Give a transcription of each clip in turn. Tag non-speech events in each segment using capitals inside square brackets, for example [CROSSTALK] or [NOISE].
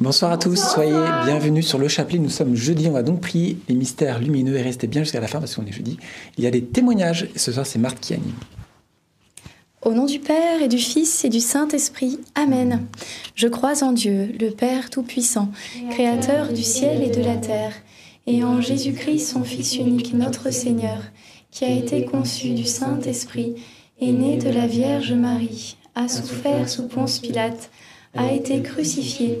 Bonsoir à tous, soyez bienvenus sur le chapelet. Nous sommes jeudi, on va donc prier les mystères lumineux et restez bien jusqu'à la fin parce qu'on est jeudi. Il y a des témoignages et ce soir c'est Marthe qui anime. Au nom du Père et du Fils et du Saint-Esprit, Amen. Je crois en Dieu, le Père Tout-Puissant, Créateur du ciel et de la terre, et en Jésus-Christ, son Fils unique, notre Seigneur, qui a été conçu du Saint-Esprit, est né de la Vierge Marie, a souffert sous Ponce Pilate, a été crucifié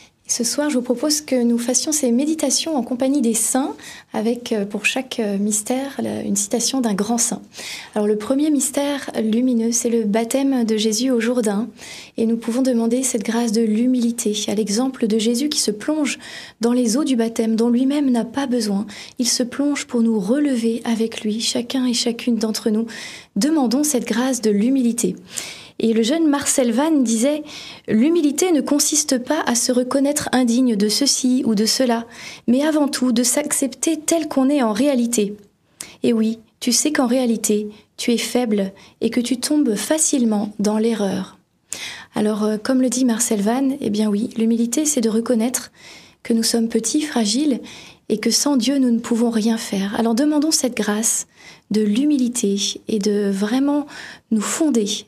Ce soir, je vous propose que nous fassions ces méditations en compagnie des saints, avec euh, pour chaque euh, mystère une citation d'un grand saint. Alors le premier mystère lumineux, c'est le baptême de Jésus au Jourdain, et nous pouvons demander cette grâce de l'humilité, à l'exemple de Jésus qui se plonge dans les eaux du baptême dont lui-même n'a pas besoin. Il se plonge pour nous relever avec lui, chacun et chacune d'entre nous. Demandons cette grâce de l'humilité. Et le jeune Marcel Vann disait L'humilité ne consiste pas à se reconnaître indigne de ceci ou de cela, mais avant tout de s'accepter tel qu'on est en réalité. Et oui, tu sais qu'en réalité, tu es faible et que tu tombes facilement dans l'erreur. Alors, euh, comme le dit Marcel Vann, eh bien oui, l'humilité, c'est de reconnaître que nous sommes petits, fragiles, et que sans Dieu, nous ne pouvons rien faire. Alors demandons cette grâce de l'humilité et de vraiment nous fonder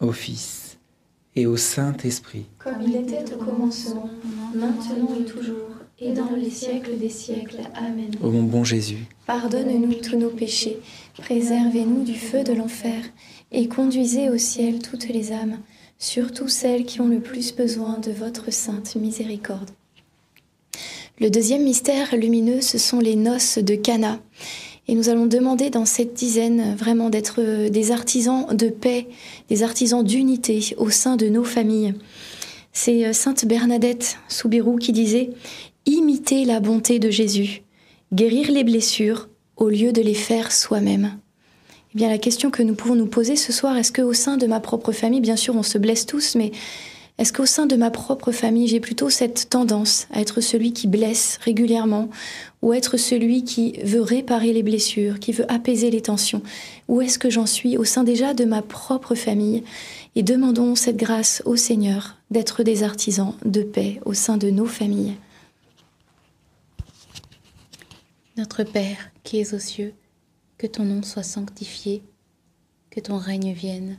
au Fils et au Saint-Esprit. Comme il était au commencement, maintenant et toujours, et dans les siècles des siècles. Amen. Ô mon bon Jésus, Pardonne-nous tous nos péchés, préservez-nous du feu de l'enfer, et conduisez au ciel toutes les âmes, surtout celles qui ont le plus besoin de votre sainte miséricorde. Le deuxième mystère lumineux, ce sont les noces de Cana. Et nous allons demander dans cette dizaine vraiment d'être des artisans de paix, des artisans d'unité au sein de nos familles. C'est euh, Sainte Bernadette Soubirou qui disait Imiter la bonté de Jésus, guérir les blessures au lieu de les faire soi-même. Eh bien, la question que nous pouvons nous poser ce soir, est-ce qu'au sein de ma propre famille, bien sûr, on se blesse tous, mais est-ce qu'au sein de ma propre famille, j'ai plutôt cette tendance à être celui qui blesse régulièrement ou être celui qui veut réparer les blessures, qui veut apaiser les tensions? Où est-ce que j'en suis au sein déjà de ma propre famille Et demandons cette grâce au Seigneur d'être des artisans de paix au sein de nos familles? Notre Père qui es aux cieux, que ton nom soit sanctifié, que ton règne vienne,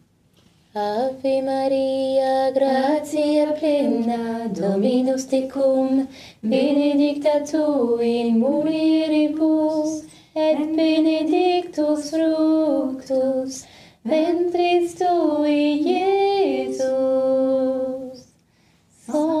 Ave Maria, gratia plena, Dominus tecum, benedicta tu in mulieribus, et benedictus fructus ventris tui, Iesus. Oh.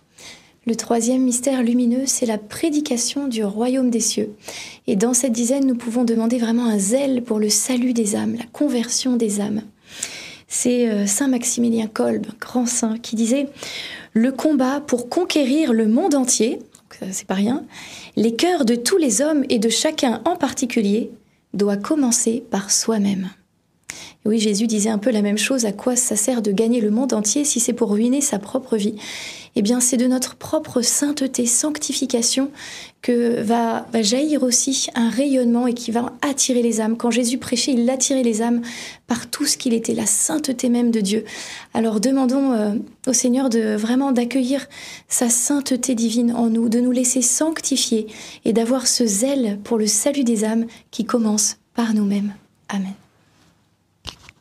Le troisième mystère lumineux, c'est la prédication du royaume des cieux. Et dans cette dizaine, nous pouvons demander vraiment un zèle pour le salut des âmes, la conversion des âmes. C'est euh, Saint Maximilien Kolb, grand saint, qui disait Le combat pour conquérir le monde entier, c'est pas rien, les cœurs de tous les hommes et de chacun en particulier doit commencer par soi-même. Oui, Jésus disait un peu la même chose, à quoi ça sert de gagner le monde entier si c'est pour ruiner sa propre vie? Eh bien, c'est de notre propre sainteté, sanctification, que va, va jaillir aussi un rayonnement et qui va attirer les âmes. Quand Jésus prêchait, il attirait les âmes par tout ce qu'il était, la sainteté même de Dieu. Alors demandons euh, au Seigneur de vraiment d'accueillir sa sainteté divine en nous, de nous laisser sanctifier et d'avoir ce zèle pour le salut des âmes qui commence par nous-mêmes. Amen.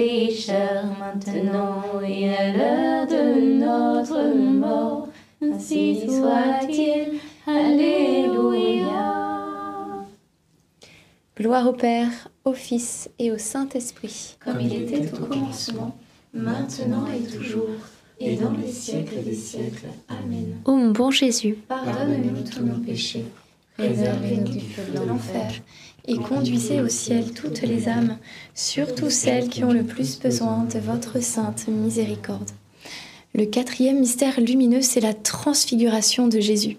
pécheurs, maintenant et à l'heure de notre mort. Ainsi soit-il. Alléluia. Gloire au Père, au Fils et au Saint-Esprit. Comme il était au commencement, maintenant et toujours, et dans les siècles des siècles. Amen. Ô mon bon Jésus, Pardonne-nous tous nos péchés, préservez-nous du feu de l'enfer, et conduisez au ciel toutes les âmes, surtout celles qui ont le plus besoin de votre sainte miséricorde. Le quatrième mystère lumineux, c'est la transfiguration de Jésus.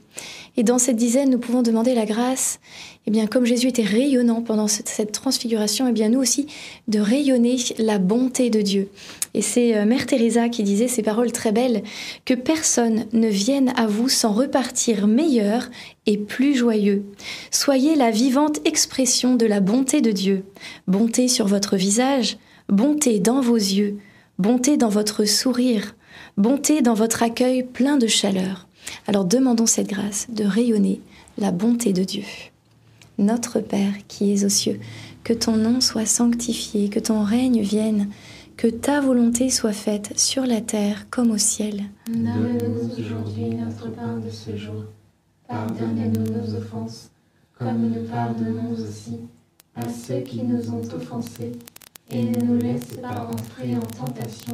Et dans cette dizaine, nous pouvons demander la grâce, eh bien, comme Jésus était rayonnant pendant cette, transfiguration, eh bien, nous aussi, de rayonner la bonté de Dieu. Et c'est euh, Mère Teresa qui disait ces paroles très belles, que personne ne vienne à vous sans repartir meilleur et plus joyeux. Soyez la vivante expression de la bonté de Dieu. Bonté sur votre visage, bonté dans vos yeux, bonté dans votre sourire, bonté dans votre accueil plein de chaleur. Alors demandons cette grâce de rayonner la bonté de Dieu. Notre Père qui es aux cieux, que ton nom soit sanctifié, que ton règne vienne, que ta volonté soit faite sur la terre comme au ciel. Donne-nous aujourd'hui notre pain de ce jour. Pardonne-nous nos offenses, comme nous pardonnons aussi à ceux qui nous ont offensés. Et ne nous laisse pas entrer en tentation,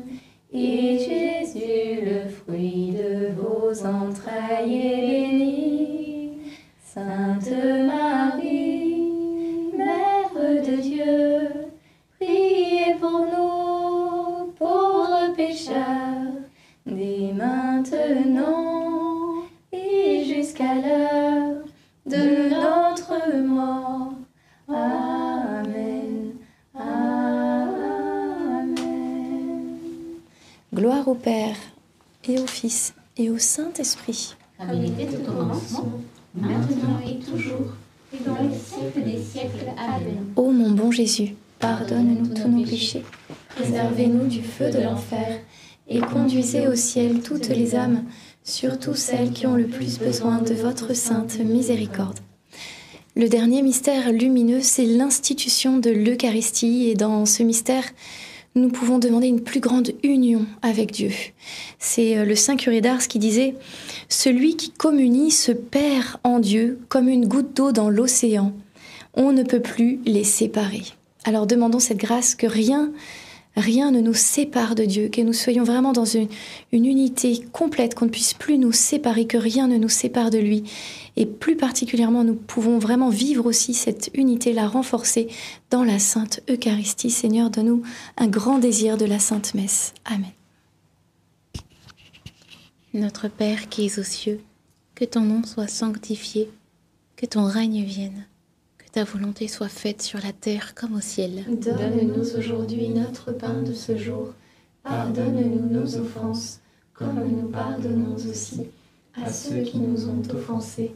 vos. Sainte Marie, Mère de Dieu, priez pour nous, pauvres pécheurs, dès maintenant et jusqu'à l'heure de notre mort. Amen. Amen. Gloire au Père et au Fils et au Saint-Esprit. Comme il était au commencement, maintenant et toujours, et dans les siècles des siècles. Amen. Ô mon bon Jésus, pardonne-nous tous nos péchés, préservez-nous du feu de l'enfer, et conduisez au ciel toutes les âmes, surtout celles qui ont le plus besoin de votre sainte miséricorde. Le dernier mystère lumineux, c'est l'institution de l'Eucharistie, et dans ce mystère, nous pouvons demander une plus grande union avec Dieu. C'est euh, le Saint Curé d'Ars qui disait Celui qui communie se perd en Dieu comme une goutte d'eau dans l'océan. On ne peut plus les séparer. Alors demandons cette grâce que rien, rien ne nous sépare de Dieu, que nous soyons vraiment dans une, une unité complète, qu'on ne puisse plus nous séparer, que rien ne nous sépare de lui. Et plus particulièrement, nous pouvons vraiment vivre aussi cette unité, la renforcer dans la Sainte Eucharistie. Seigneur, donne-nous un grand désir de la Sainte Messe. Amen. Notre Père qui es aux cieux, que ton nom soit sanctifié, que ton règne vienne, que ta volonté soit faite sur la terre comme au ciel. Donne-nous aujourd'hui notre pain de ce jour. Pardonne-nous nos offenses, comme nous pardonnons aussi à ceux qui nous ont offensés.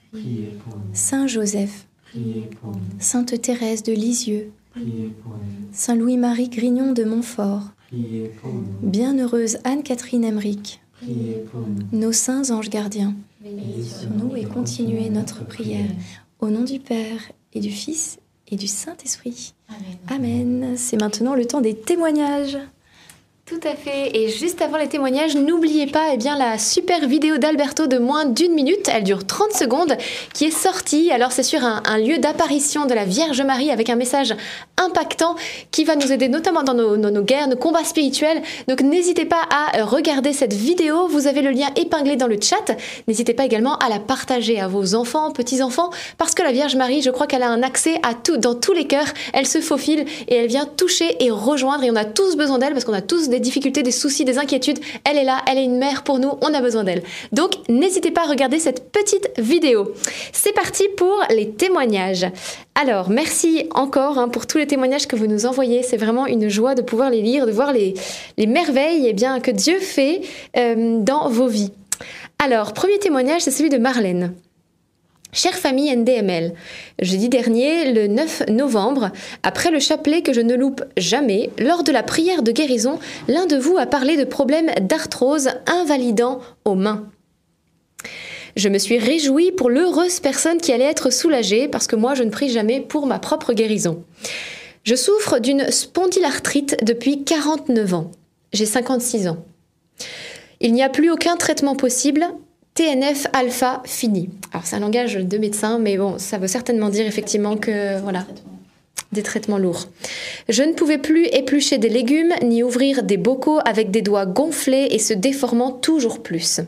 Priez pour nous. Saint Joseph, Priez pour nous. Sainte Thérèse de Lisieux, Priez pour nous. Saint Louis-Marie Grignon de Montfort, Priez pour nous. Bienheureuse Anne-Catherine Emmerich, Priez pour nous. nos saints anges gardiens, Veillez sur nous et continuez notre prière. Au nom du Père et du Fils et du Saint-Esprit. Amen. Amen. C'est maintenant le temps des témoignages. Tout à fait. Et juste avant les témoignages, n'oubliez pas eh bien, la super vidéo d'Alberto de moins d'une minute, elle dure 30 secondes, qui est sortie. Alors c'est sur un, lieu d'apparition de la Vierge Marie avec un message impactant qui va nous aider notamment dans nos, nos- nos guerres, nos combats spirituels. Donc n'hésitez pas à euh, regarder cette vidéo. Vous avez le lien épinglé dans le chat. N'hésitez pas également à la partager à vos enfants, petits-enfants, parce que la Vierge Marie, je crois qu'elle a un accès à tout, dans tous les cœurs. Elle se faufile et elle vient toucher et rejoindre. Et on a tous besoin d'elle parce qu'on a tous des difficultés, des soucis, des inquiétudes. Elle est là, elle est une mère pour nous, on a besoin d'elle. Donc n'hésitez pas à regarder cette petite vidéo. C'est parti pour les témoignages. Alors, merci encore hein, pour tous les témoignages que vous nous envoyez. C'est vraiment une joie de pouvoir les lire, de voir les, les merveilles eh bien, que Dieu fait euh, dans vos vies. Alors, premier témoignage, c'est celui de Marlène. Chère famille NDML, jeudi dernier, le 9 novembre, après le chapelet que je ne loupe jamais, lors de la prière de guérison, l'un de vous a parlé de problèmes d'arthrose invalidant aux mains. Je me suis réjouie pour l'heureuse personne qui allait être soulagée parce que moi je ne prie jamais pour ma propre guérison. Je souffre d'une spondylarthrite depuis 49 ans. J'ai 56 ans. Il n'y a plus aucun traitement possible. TNF alpha fini. Alors c'est un langage de médecin, mais bon, ça veut certainement dire effectivement que voilà, des traitements lourds. Je ne pouvais plus éplucher des légumes ni ouvrir des bocaux avec des doigts gonflés et se déformant toujours plus.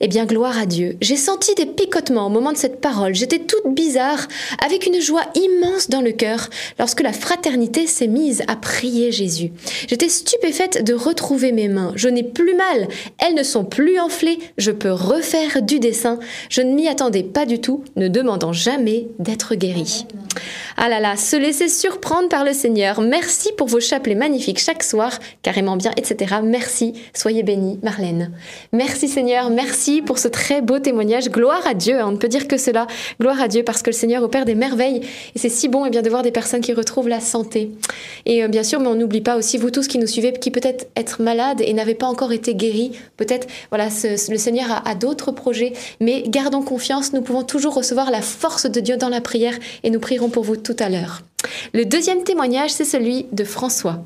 Eh bien, gloire à Dieu. J'ai senti des picotements au moment de cette parole. J'étais toute bizarre, avec une joie immense dans le cœur, lorsque la fraternité s'est mise à prier Jésus. J'étais stupéfaite de retrouver mes mains. Je n'ai plus mal. Elles ne sont plus enflées. Je peux refaire du dessin. Je ne m'y attendais pas du tout, ne demandant jamais d'être guérie. Ah là là, se laisser surprendre par le Seigneur. Merci pour vos chapelets magnifiques chaque soir, carrément bien, etc. Merci. Soyez bénis, Marlène. Merci Seigneur. Merci pour ce très beau témoignage. Gloire à Dieu, on ne peut dire que cela. Gloire à Dieu parce que le Seigneur opère des merveilles et c'est si bon et eh bien, de voir des personnes qui retrouvent la santé. Et euh, bien sûr, mais on n'oublie pas aussi vous tous qui nous suivez, qui peut-être être malades et n'avez pas encore été guéris. Peut-être, voilà, le Seigneur a d'autres projets, mais gardons confiance, nous pouvons toujours recevoir la force de Dieu dans la prière et nous prierons pour vous tout à l'heure. Le deuxième témoignage, c'est celui de François.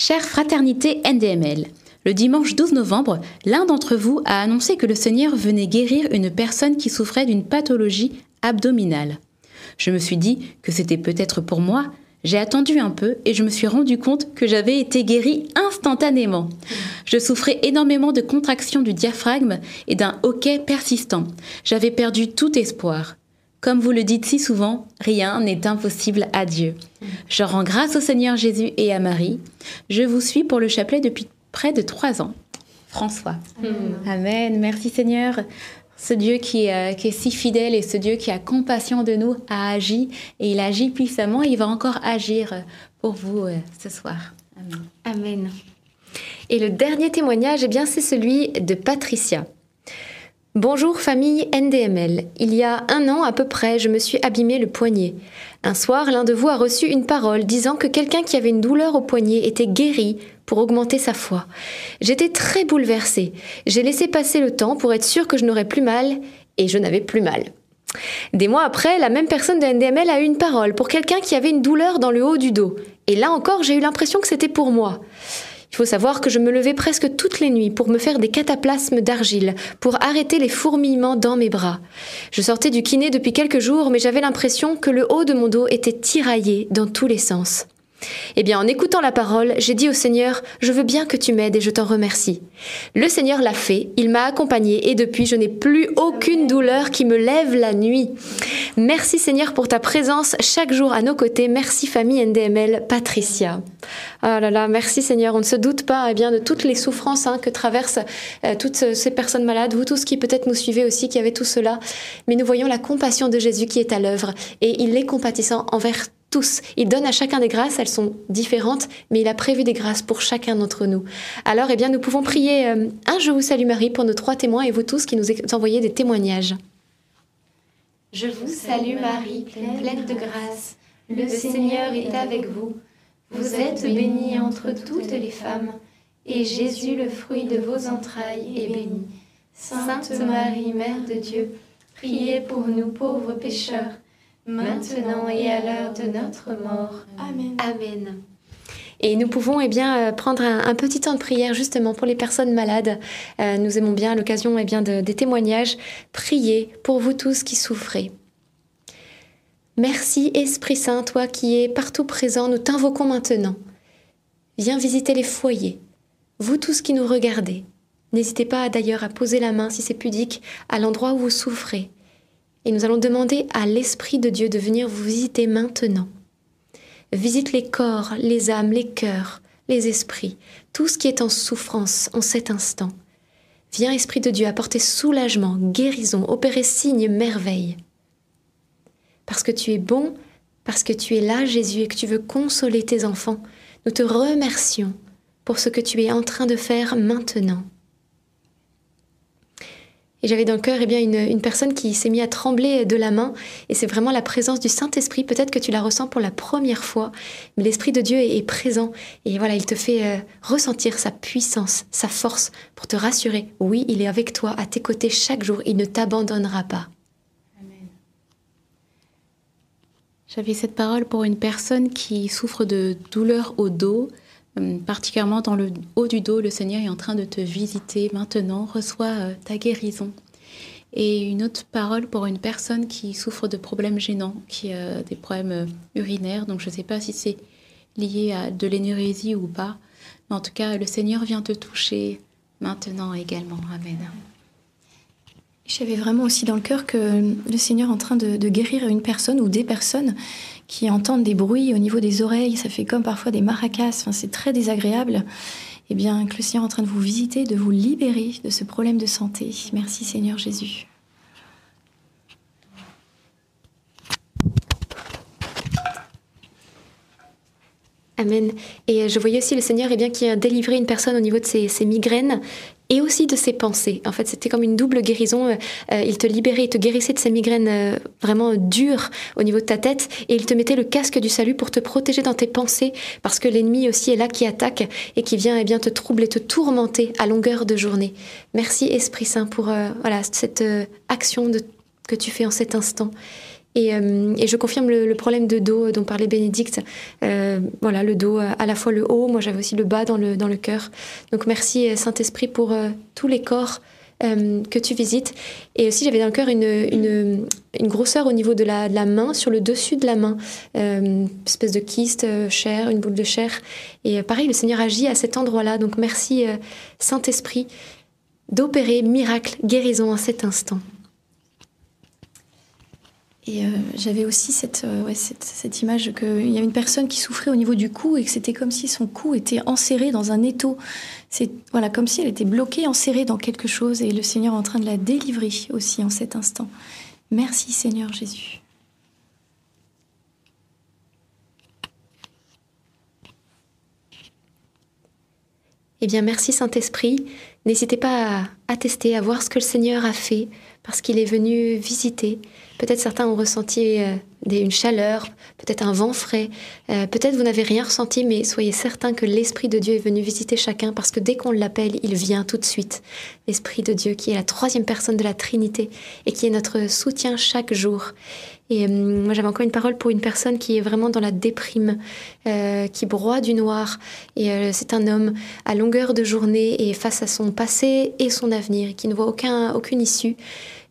Chère fraternité NDML, le dimanche 12 novembre, l'un d'entre vous a annoncé que le Seigneur venait guérir une personne qui souffrait d'une pathologie abdominale. Je me suis dit que c'était peut-être pour moi. J'ai attendu un peu et je me suis rendu compte que j'avais été guérie instantanément. Je souffrais énormément de contractions du diaphragme et d'un hoquet persistant. J'avais perdu tout espoir. Comme vous le dites si souvent, rien n'est impossible à Dieu. Je rends grâce au Seigneur Jésus et à Marie. Je vous suis pour le chapelet depuis près de trois ans. François. Amen. Merci Seigneur. Ce Dieu qui, euh, qui, est si fidèle et ce Dieu qui a compassion de nous a agi et il agit puissamment et il va encore agir pour vous euh, ce soir. Amen. Amen. Et le dernier témoignage, eh bien, c'est celui de Patricia. Bonjour famille NDML. Il y a un an à peu près, je me suis abîmé le poignet. Un soir, l'un de vous a reçu une parole disant que quelqu'un qui avait une douleur au poignet était guéri pour augmenter sa foi. J'étais très bouleversée. J'ai laissé passer le temps pour être sûre que je n'aurais plus mal, et je n'avais plus mal. Des mois après, la même personne de NDML a eu une parole pour quelqu'un qui avait une douleur dans le haut du dos. Et là encore, j'ai eu l'impression que c'était pour moi. Il faut savoir que je me levais presque toutes les nuits pour me faire des cataplasmes d'argile, pour arrêter les fourmillements dans mes bras. Je sortais du kiné depuis quelques jours, mais j'avais l'impression que le haut de mon dos était tiraillé dans tous les sens. Eh bien, en écoutant la parole, j'ai dit au Seigneur, je veux bien que tu m'aides et je t'en remercie. Le Seigneur l'a fait, il m'a accompagné et depuis, je n'ai plus aucune douleur qui me lève la nuit. Merci Seigneur pour ta présence chaque jour à nos côtés. Merci famille NDML, Patricia. Ah là là, merci Seigneur. On ne se doute pas eh bien, de toutes les souffrances hein, que traversent euh, toutes ces personnes malades, vous tous qui peut-être nous suivez aussi, qui avez tout cela. Mais nous voyons la compassion de Jésus qui est à l'œuvre et il est compatissant envers tous. Il donne à chacun des grâces, elles sont différentes, mais il a prévu des grâces pour chacun d'entre nous. Alors, eh bien, nous pouvons prier euh, un Je vous salue Marie pour nos trois témoins et vous tous qui nous envoyez des témoignages. Je vous salue Marie, pleine de grâce. Le Seigneur est avec vous. Vous êtes bénie entre toutes les femmes, et Jésus, le fruit de vos entrailles, est béni. Sainte Marie, Mère de Dieu, priez pour nous pauvres pécheurs maintenant et à l'heure de notre mort. Amen. Amen. Et nous pouvons eh bien, euh, prendre un, petit temps de prière justement pour les personnes malades. Euh, nous aimons bien l'occasion eh bien, de, des témoignages. Priez pour vous tous qui souffrez. Merci Esprit Saint, toi qui es partout présent, nous t'invoquons maintenant. Viens visiter les foyers. Vous tous qui nous regardez, n'hésitez pas d'ailleurs à poser la main si c'est pudique à l'endroit où vous souffrez et nous allons demander à l'Esprit de Dieu de venir vous visiter maintenant. Visite les corps, les âmes, les cœurs, les esprits, tout ce qui est en souffrance en cet instant. Viens, Esprit de Dieu, apporter soulagement, guérison, opérer signes, merveilles. Parce que tu es bon, parce que tu es là, Jésus, et que tu veux consoler tes enfants, nous te remercions pour ce que tu es en train de faire maintenant. Et j'avais dans le cœur eh bien, une, personne qui s'est mise à trembler de la main. Et c'est vraiment la présence du Saint-Esprit. Peut-être que tu la ressens pour la première fois, mais l'Esprit de Dieu est, présent. Et voilà, il te fait euh, ressentir sa puissance, sa force pour te rassurer. Oui, il est avec toi, à tes côtés chaque jour. Il ne t'abandonnera pas. J'avais cette parole pour une personne qui souffre de douleurs au dos. Euh, particulièrement dans le haut du dos, le Seigneur est en train de te visiter maintenant, reçois euh, ta guérison. Et une autre parole pour une personne qui souffre de problèmes gênants, qui a des problèmes euh, urinaires, donc je ne sais pas si c'est lié à de l'énurésie ou pas, mais en tout cas, le Seigneur vient te toucher maintenant également. Amen. J'avais vraiment aussi dans le cœur que le Seigneur est en train de, guérir une personne ou des personnes qui entendent des bruits au niveau des oreilles. Ça fait comme parfois des maracas. C'est très désagréable. Eh bien, que le Seigneur est en train de vous visiter, de vous libérer de ce problème de santé. Merci Seigneur Jésus. Amen. Et je voyais aussi le Seigneur eh bien, qui a délivré une personne au niveau de ses, migraines et aussi de ses pensées. En fait, c'était comme une double guérison. Euh, euh, il te libérait, il te guérissait de ses migraines euh, vraiment dures au niveau de ta tête et il te mettait le casque du salut pour te protéger dans tes pensées parce que l'ennemi aussi est là qui attaque et qui vient eh bien, te troubler, te tourmenter à longueur de journée. Merci Esprit Saint pour voilà, cette action que tu fais en cet instant. Euh, et, je confirme le, problème de dos dont parlait Bénédicte. Euh, voilà, le dos, à la fois le haut, moi j'avais aussi le bas dans le, dans le cœur. Donc merci euh, Saint-Esprit pour tous les corps que tu visites. Et aussi j'avais dans le cœur une, grosseur au niveau de la, main, sur le dessus de la main. espèce de kyste, chair, une boule de chair. Et pareil, le Seigneur agit à cet endroit-là. Donc merci Saint-Esprit d'opérer miracle, guérison à cet instant. Et euh, j'avais aussi cette, euh, image qu'il y avait une personne qui souffrait au niveau du cou et que c'était comme si son cou était enserré dans un étau. Voilà, comme si elle était bloquée, enserrée dans quelque chose et le Seigneur est en train de la délivrer aussi en cet instant. Merci Seigneur Jésus. Eh bien, merci Saint-Esprit. N'hésitez pas à attester, à voir ce que le Seigneur a fait, parce qu'il est venu visiter, Peut-être certains ont ressenti euh, une chaleur, peut-être un vent frais, euh, peut-être vous n'avez rien ressenti, mais soyez certain que l'Esprit de Dieu est venu visiter chacun parce que dès qu'on l'appelle, il vient tout de suite. L'Esprit de Dieu qui est la troisième personne de la Trinité et qui est notre soutien chaque jour. Et euh, moi, j'avais encore une parole pour une personne qui est vraiment dans la déprime, qui broie du noir. Et c'est un homme à longueur de journée et face à son passé et son avenir, qui ne voit aucun, aucune issue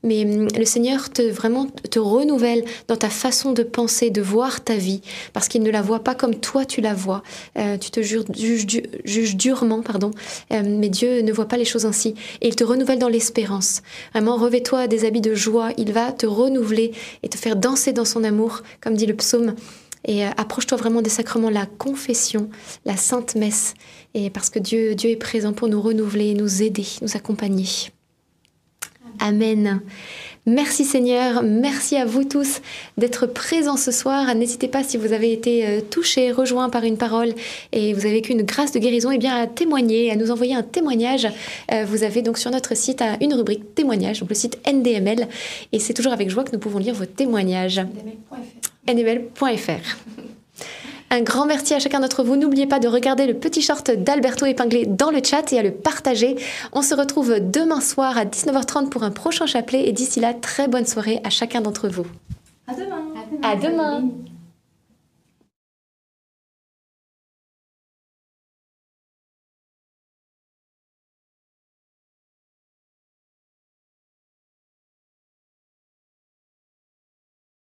mais hum, le Seigneur te vraiment te renouvelle dans ta façon de penser, de voir ta vie, parce qu'il ne la voit pas comme toi tu la vois. Euh, tu te juges, durement, pardon, euh, mais Dieu ne voit pas les choses ainsi, et il te renouvelle dans l'espérance. Vraiment, revêt-toi des habits de joie. Il va te renouveler et te faire danser dans son amour, comme dit le psaume. Et euh, approche-toi vraiment des sacrements, la confession, la sainte messe, et parce que Dieu, Dieu est présent pour nous renouveler, nous aider, nous accompagner. Amen. Merci Seigneur, merci à vous tous d'être présents ce soir. N'hésitez pas si vous avez été euh, touchés, rejoints par une parole et vous avez vécu une grâce de guérison, et eh bien à témoigner, à nous envoyer un témoignage. Euh, vous avez donc sur notre site une rubrique témoignage, donc le site NDML, et c'est toujours avec joie que nous pouvons lire vos témoignages. ndml.fr. [LAUGHS] Un grand merci à chacun d'entre vous. N'oubliez pas de regarder le petit short d'Alberto épinglé dans le chat et à le partager. On se retrouve demain soir à 19h30 pour un prochain chapelet et d'ici là, très bonne soirée à chacun d'entre vous. À demain. À demain.